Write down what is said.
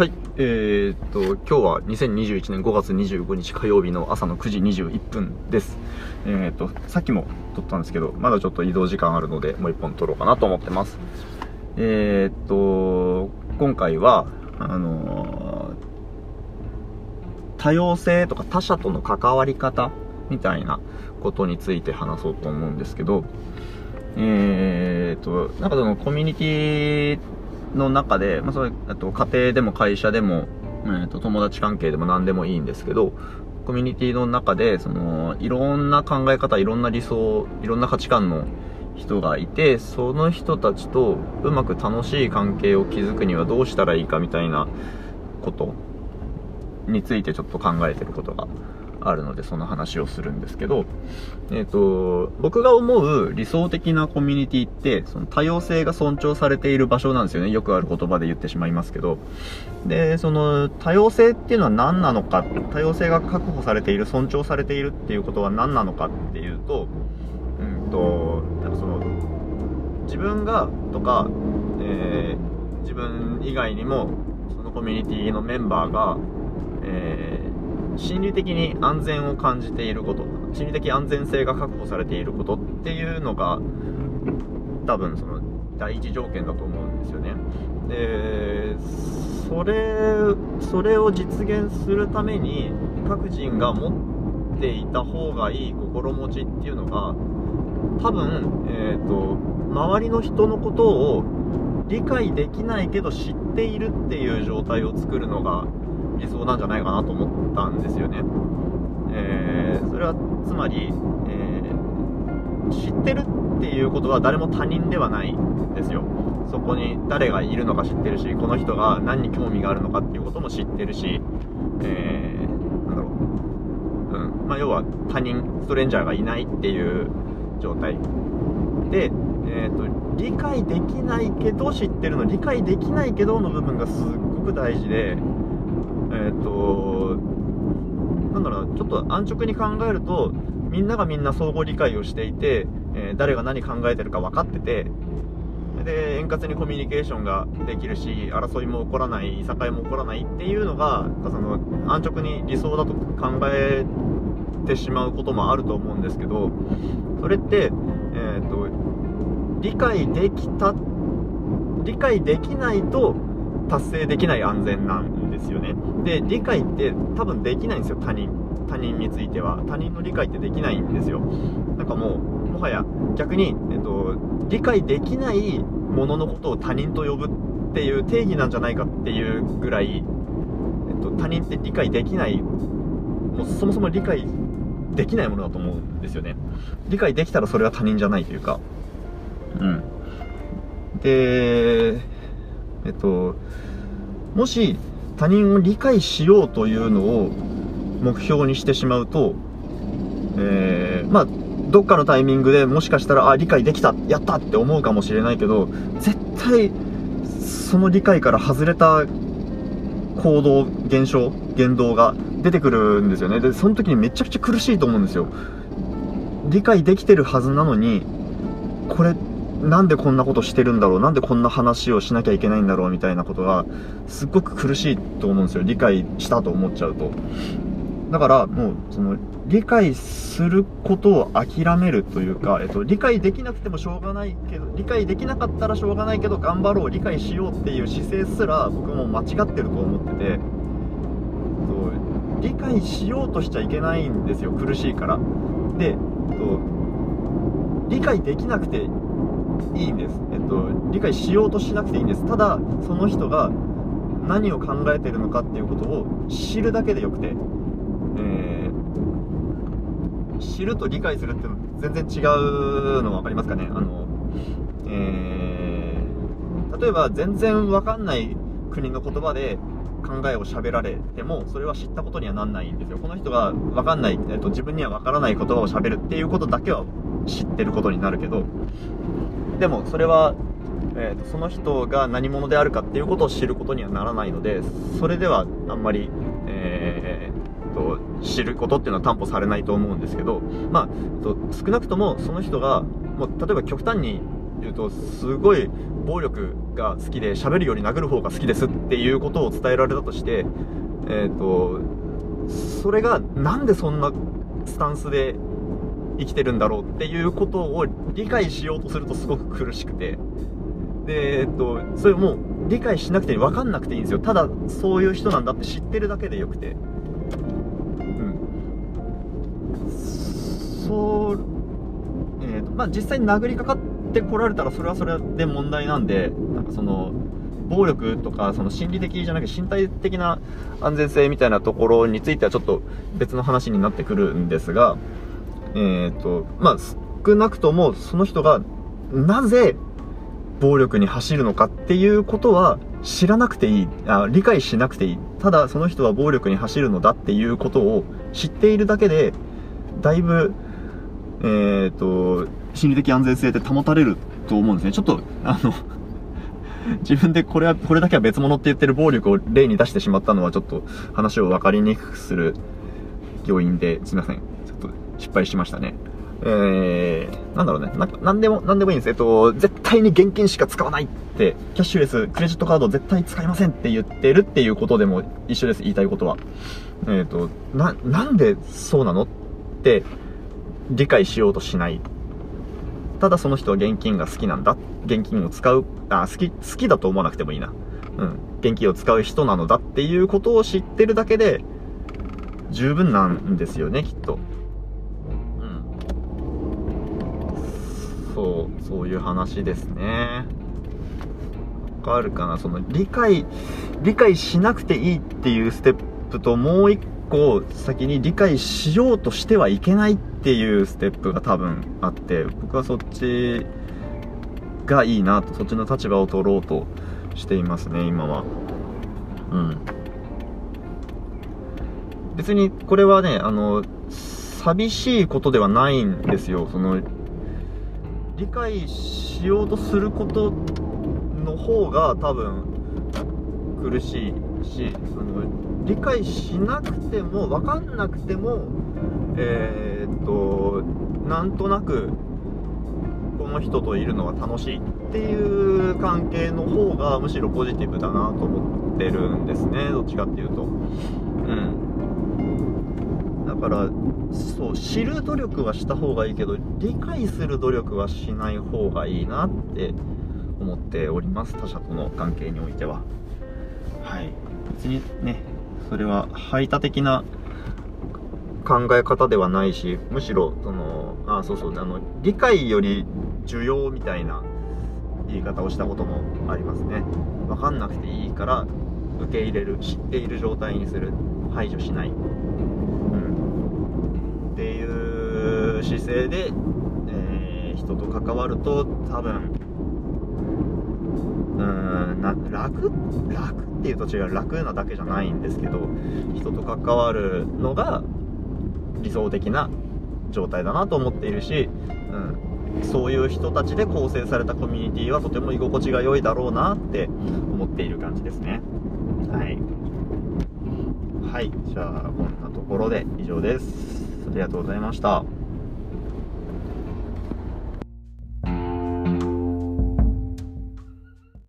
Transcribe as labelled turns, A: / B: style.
A: はい、えー、っと、今日は2021年5月25日火曜日の朝の9時21分です。えー、っと、さっきも撮ったんですけど、まだちょっと移動時間あるので、もう一本撮ろうかなと思ってます。えー、っと、今回は、あの多様性とか他者との関わり方みたいなことについて話そうと思うんですけど、えー、っと、なんかそのコミュニティの中で、まあ、それ、あと家庭でも会社でも、えー、と友達関係でも何でもいいんですけど、コミュニティの中で、その、いろんな考え方、いろんな理想、いろんな価値観の人がいて、その人たちとうまく楽しい関係を築くにはどうしたらいいかみたいなことについてちょっと考えてることがあるので、その話をするんですけど、えっ、と、僕が思う理想的なコミュニティって、その多様性が尊重されている場所なんですよね。よくある言葉で言ってしまいますけど。で、その多様性っていうのは何なのか、多様性が確保されている、尊重されているっていうことは何なのかっていうと、うんと、その、自分がとか、えー自分以外にも、そのコミュニティのメンバーが、えー心理的に安全を感じていること。心理的安全性が確保されていることっていうのが多分その第一条件だと思うんですよね。でそれそれを実現するために各人が持っていた方がいい心持ちっていうのが多分、えー、と周りの人のことを理解できないけど知っているっていう状態を作るのが理想なんじゃないかなと思ったんですよね。えーそれはつまり、えー知ってるっていうことは誰も他人ではないんですよ。そこに誰がいるのか知ってるし、この人が何に興味があるのかっていうことも知ってるし、えーなんだろう。うん。まあ、要は他人、ストレンジャーがいないっていう状態。で、えっ、と、理解できないけど知ってるの、理解できないけどの部分がすっごく大事で、えっ、と、なんだろう、ちょっと安直に考えると、みんながみんな相互理解をしていて、えー誰が何考えてるか分かってて、で、円滑にコミュニケーションができるし、争いも起こらない、いさかいも起こらないっていうのが、その、安直に理想だと考えてしまうこともあると思うんですけど、それって、えっ、と、理解できた、理解できないと達成できない安全なんですよね。で、理解って多分できないんですよ、他人。他人については。他人の理解ってできないんですよ。なんかもう、もはや逆に、えっと、理解できないもののことを他人と呼ぶっていう定義なんじゃないかっていうぐらい、えっと、他人って理解できない、もうそもそも理解できないものだと思うんですよね。理解できたらそれは他人じゃないというか。うん。で、えっと、もし他人を理解しようというのを目標にしてしまうと、えーまあ、どっかのタイミングでもしかしたら、あ、理解できた、やったって思うかもしれないけど、絶対、その理解から外れた行動、現象、言動が出てくるんですよね。で、その時にめちゃくちゃ苦しいと思うんですよ。理解できてるはずなのに、これ、なんでこんなことしてるんだろうなんでこんな話をしなきゃいけないんだろうみたいなことが、すっごく苦しいと思うんですよ。理解したと思っちゃうと。だから、もう、その、理解することを諦めるというか、えっと、理解できなくてもしょうがないけど、理解できなかったらしょうがないけど、頑張ろう、理解しようっていう姿勢すら、僕も間違ってると思ってて、えっと理解しようとしちゃいけないんですよ、苦しいから。で、えっと、理解できなくていいんです。えっと、理解しようとしなくていいんです。ただ、その人が何を考えてるのかっていうことを知るだけでよくて、えー知ると理解するっての全然違うの分かりますかね？あの、えー例えば全然分かんない国の言葉で考えを喋られてもそれは知ったことにはなんないんですよこの人が分かんない、えっと、自分には分からない言葉を喋るっていうことだけは知ってることになるけどでもそれは、えーとその人が何者であるかっていうことを知ることにはならないのでそれではあんまり、えーと知ることっていうのは担保されないと思うんですけど、まあ、と少なくともその人がもう例えば極端に言うとすごい暴力が好きで喋るより殴る方が好きですっていうことを伝えられたとしてえっ、とそれがなんでそんなスタンスで生きてるんだろうっていうことを理解しようとするとすごく苦しくて。でえっとそれもう理解しなくて分かんなくていいんですよ。ただそういう人なんだって知ってるだけでよくて。うん。そうえーとまあ実際に殴りかかってこられたらそれはそれで問題なんでなんかその暴力とかその心理的じゃなくて身体的な安全性みたいなところについてはちょっと別の話になってくるんですがえっ、とまあ少なくともその人がなぜ暴力に走るのかっていうことは知らなくていい。あ理解しなくていい。ただその人は暴力に走るのだっていうことを知っているだけでだいぶえっ、と心理的安全性って保たれると思うんですね。ちょっとあの 自分でこれはこれだけは別物って言ってる暴力を例に出してしまったのはちょっと話を分かりにくくする要因ですいません。失敗しましたねえー、なんだろうね。な、なんでも、なんでもいいんです。えっと、絶対に現金しか使わないって、キャッシュレス、クレジットカード絶対使いませんって言ってるっていうことでも一緒です。言いたいことは。えっ、と、な、なんでそうなのって理解しようとしない。ただその人は現金が好きなんだ。現金を使う、あ、好き、好きだと思わなくてもいいな。うん。現金を使う人なのだっていうことを知ってるだけで、十分なんですよね、きっと。そうそういう話ですね。わかるかな？その理解理解しなくていいっていうステップともう一個先に理解しようとしてはいけないっていうステップが多分あって僕はそっちがいいなとそっちの立場を取ろうとしていますね今は。うん。別にこれはねあの寂しいことではないんですよ。その理解しようとすることの方が多分苦しいしその理解しなくても分かんなくてもえー、っとなんとなくこの人といるのは楽しいっていう関係の方がむしろポジティブだなと思ってるんですねどっちかっていうと。うん。だからそう知る努力はした方がいいけど理解する努力はしない方がいいなって思っております。他者との関係においては。はい。別にねそれは排他的な考え方ではないしむしろそのあそうそうあの理解より需要みたいな言い方をしたこともありますね。分かんなくていいから受け入れる知っている状態にする。排除しない。う姿勢で、えー、人と関わると多分うんな楽楽っていうと違う楽なだけじゃないんですけど人と関わるのが理想的な状態だなと思っているし、うん、そういう人たちで構成されたコミュニティはとても居心地が良いだろうなって思っている感じですね。はい。はいじゃあこんなところで以上です。ありがとうございました。